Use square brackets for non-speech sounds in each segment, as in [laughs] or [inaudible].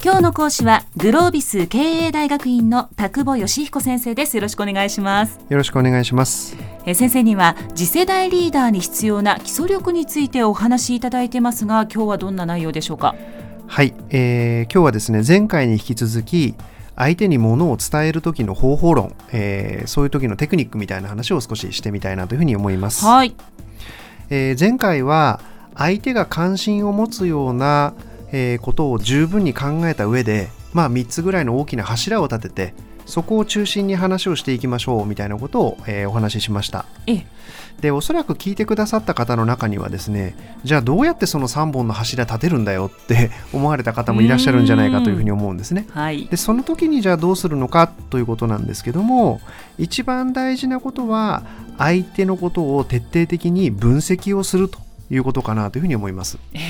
今日の講師はグロービス経営大学院の田久保義彦先生です。よろしくお願いします。よろしくお願いします。え先生には次世代リーダーに必要な基礎力についてお話しいただいてますが今日はどんな内容でしょうか？はい、えー、今日はですね前回に引き続き相手に物を伝える時の方法論、えー、そういう時のテクニックみたいな話を少ししてみたいなというふうに思います。はい、えー、前回は相手が関心を持つような、えー、ことを十分に考えた上で、まあ、3つぐらいの大きな柱を立ててそこを中心に話をしていきましょうみたいなことを、えー、お話ししました。でおそらく聞いてくださった方の中にはですねじゃあどうやってその3本の柱立てるんだよって [laughs] 思われた方もいらっしゃるんじゃないかというふうに思うんですね。はい、でその時にじゃあどうするのかということなんですけども一番大事なことは相手のことを徹底的に分析をするということかなというふうに思います。えー、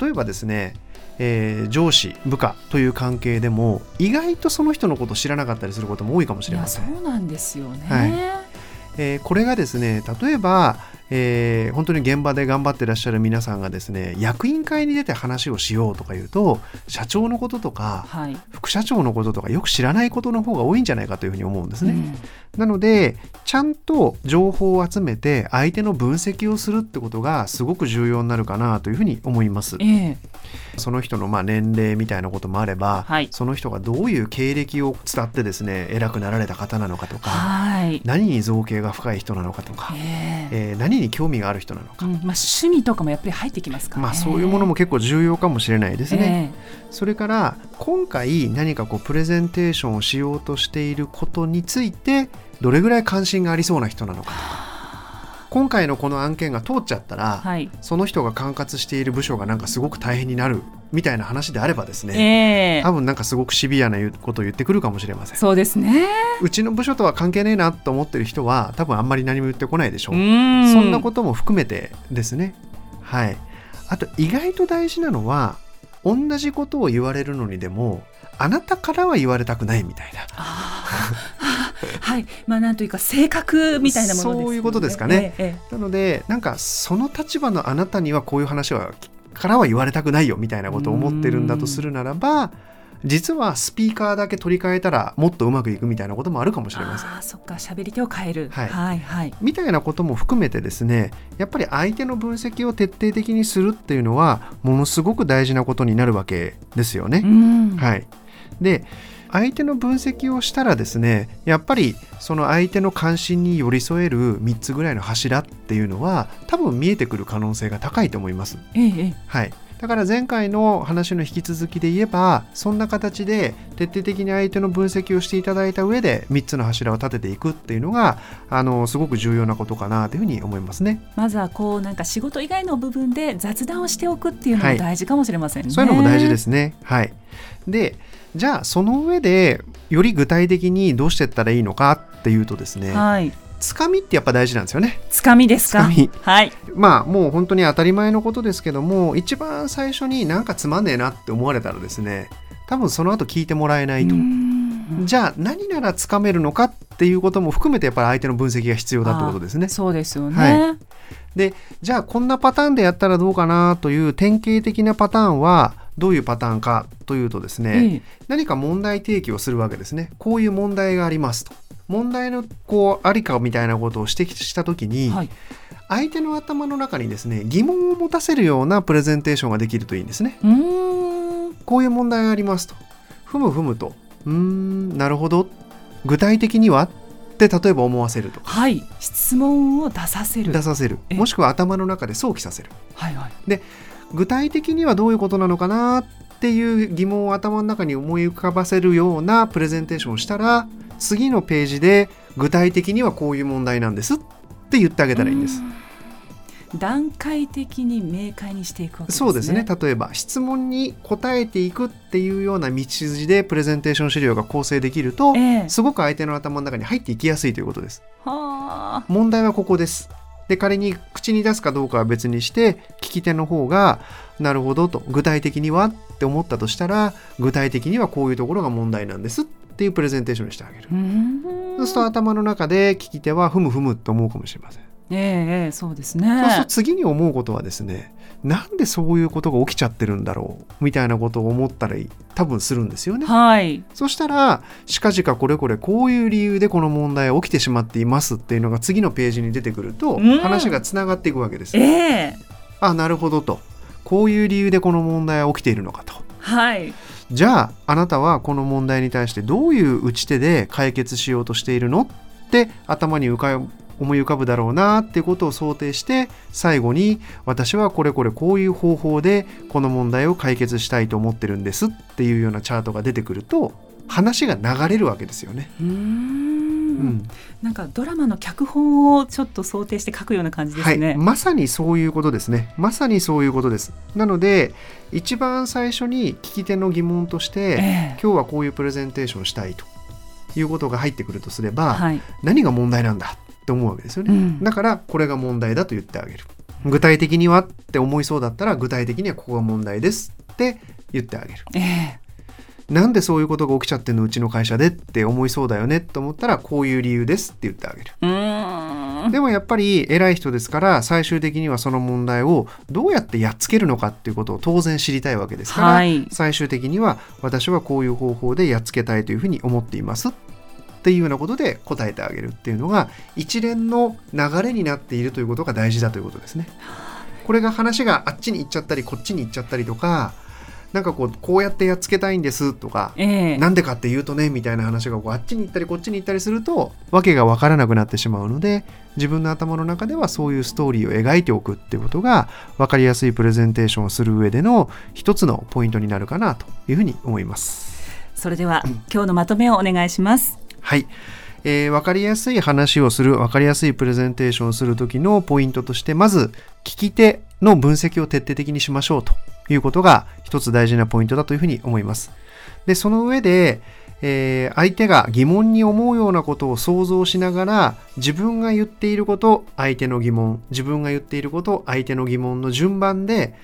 例えばですねえー、上司部下という関係でも意外とその人のことを知らなかったりすることも多いかもしれません。そうなんですよね、はいえー、これがですね例えばえー、本当に現場で頑張ってらっしゃる皆さんがですね役員会に出て話をしようとか言うと社長のこととか、はい、副社長のこととかよく知らないことの方が多いんじゃないかというふうに思うんですね。うん、なのでちゃんと情報を集めて相手の分析をするってことがすごく重要になるかなというふうに思います。えー、その人のまあ年齢みたいなこともあれば、はい、その人がどういう経歴を伝ってですね偉くなられた方なのかとか、はい、何に造形が深い人なのかとか、えー、えー、何に興味がある人なのか、うん、まあ、趣味とかもやっぱり入ってきますから、ね、まあ、そういうものも結構重要かもしれないですね。えー、それから今回何かこうプレゼンテーションをしようとしていることについてどれぐらい関心がありそうな人なのかとか。今回のこの案件が通っちゃったら、はい、その人が管轄している部署がなんかすごく大変になるみたいな話であればですね、えー、多分なんかすごくシビアなことを言ってくるかもしれません。そうですね。うちの部署とは関係ねえなと思ってる人は多分あんまり何も言ってこないでしょう。そんなことも含めてですね。はい。あと意外と大事なのは同じことを言われるのにでもあなたからは言われたくないみたいな。[laughs] はい、まあなんというか性格みたいなもの、ね、そういうことですかね。ええ、なのでなんかその立場のあなたにはこういう話はからは言われたくないよみたいなことを思ってるんだとするならば。実はスピーカーだけ取り替えたらもっとうまくいくみたいなこともあるかもしれません。あそっか喋り手を変える、はい、はいはいみたいなことも含めてですねやっぱり相手の分析を徹底的にするっていうのはものすごく大事なことになるわけですよね。はい、で相手の分析をしたらですねやっぱりその相手の関心に寄り添える3つぐらいの柱っていうのは多分見えてくる可能性が高いと思います。ええ、はいだから前回の話の引き続きで言えばそんな形で徹底的に相手の分析をしていただいた上で3つの柱を立てていくっていうのがあのすごく重要なことかなというふうに思いますね。まずはこうなんか仕事以外の部分で雑談をしておくっていうのも大事かもしれませんね。はい、そういうのも大事ですね。はい。でじゃあその上でより具体的にどうしていったらいいのかっていうとですね、はい、つかみってやっぱ大事なんですよね。つかみですか？はい。まあもう本当に当たり前のことですけども一番最初になんかつまんねえなって思われたらですね多分その後聞いてもらえないと。じゃあ何ならつかめるのかっていうことも含めてやっぱり相手の分析が必要だってことですね。そうですよね。はい、でじゃあこんなパターンでやったらどうかなという典型的なパターンはどういうパターンかというとですね、何か問題提起をするわけですね。こういう問題がありますと。問題のこうありかみたいなことを指摘した時に、はい、相手の頭の中にですね疑問を持たせるようなプレゼンテーションができるといいんですね。こういう問題がありますと。ふむふむと。うんなるほど。具体的にはって例えば思わせるとはい質問を出させる出させるもしくは頭の中で想起させる。はいはい、で具体的にはどういうことなのかなっていう疑問を頭の中に思い浮かばせるようなプレゼンテーションをしたら次のページで具体的にはこういう問題なんですって言ってあげたらいいんです。段階的に明快にしていくわけですね。そうですね。例えば質問に答えていくっていうような道筋でプレゼンテーション資料が構成できると、えー、すごく相手の頭の中に入っていきやすいということです。は問題はここです。で仮に口に出すかどうかは別にして聞き手の方がなるほどと具体的にはって思ったとしたら具体的にはこういうところが問題なんですっていうプレゼンテーションにしてあげる。そうすると頭の中で聞き手はふむふむと思うかもしれません。ええそうですね。そうすると次に思うことはですねなんでそういうことが起きちゃってるんだろうみたいなことを思ったり多分するんですよね。はい、そしたら近々これこれこういう理由でこの問題起きてしまっていますっていうのが次のページに出てくると、話がつながっていくわけです。えー、あなるほどと。こういう理由でこの問題は起きているのかと。はい、じゃああなたはこの問題に対してどういう打ち手で解決しようとしているのって頭に浮か思い浮かぶだろうなってことを想定して最後に私はこれこれこういう方法でこの問題を解決したいと思ってるんですっていうようなチャートが出てくると話が流れるわけですよね。うん。なんかドラマの脚本をちょっと想定して書くような感じですね、はい、まさにそういうことですね。まさにそういうことです。なので一番最初に聞き手の疑問として、えー、今日はこういうプレゼンテーションしたいと。いうことが入ってくるとすれば、はい、何が問題なんだって思うわけですよね、うん、だからこれが問題だと言ってあげる。具体的にはって思いそうだったら具体的にはここが問題ですって言ってあげる、えー、なんでそういうことが起きちゃってんの？うちの会社でって思いそうだよねって思ったらこういう理由ですって言ってあげる。でもやっぱり偉い人ですから最終的にはその問題をどうやってやっつけるのかっていうことを当然知りたいわけですから、はい、最終的には私はこういう方法でやっつけたいというふうに思っていますっていうようなことで答えてあげるっていうのが一連の流れになっているということが大事だということですね。これが話があっちに行っちゃったりこっちに行っちゃったりとかなんかこうこうやってやっつけたいんですとか、えー、なんでかっていうとねみたいな話がこうあっちに行ったりこっちに行ったりすると訳が分からなくなってしまうので自分の頭の中ではそういうストーリーを描いておくっていうことが分かりやすいプレゼンテーションをする上での一つのポイントになるかなというふうに思います。それでは、今日のまとめをお願いします。はい。えー、分かりやすい話をする、分かりやすいプレゼンテーションをするときのポイントとして、まず、聞き手の分析を徹底的にしましょうということが一つ大事なポイントだというふうに思います。で、その上で、えー、相手が疑問に思うようなことを想像しながら自分が言っていること相手の疑問自分が言っていること相手の疑問の順番で、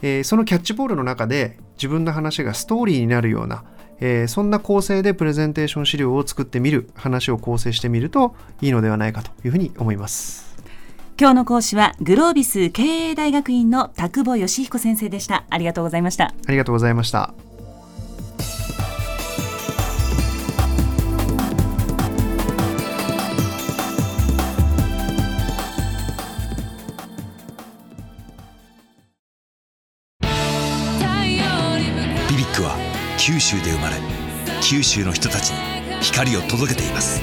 えー、そのキャッチボールの中で自分の話がストーリーになるようなえー、そんな構成でプレゼンテーション資料を作ってみる話を構成してみるといいのではないかというふうに思います今日の講師はグロービス経営大学院の田久保義彦先生でした。ありがとうございました。ありがとうございました。BBIQ は九州で生まれ九州の人たちに光を届けています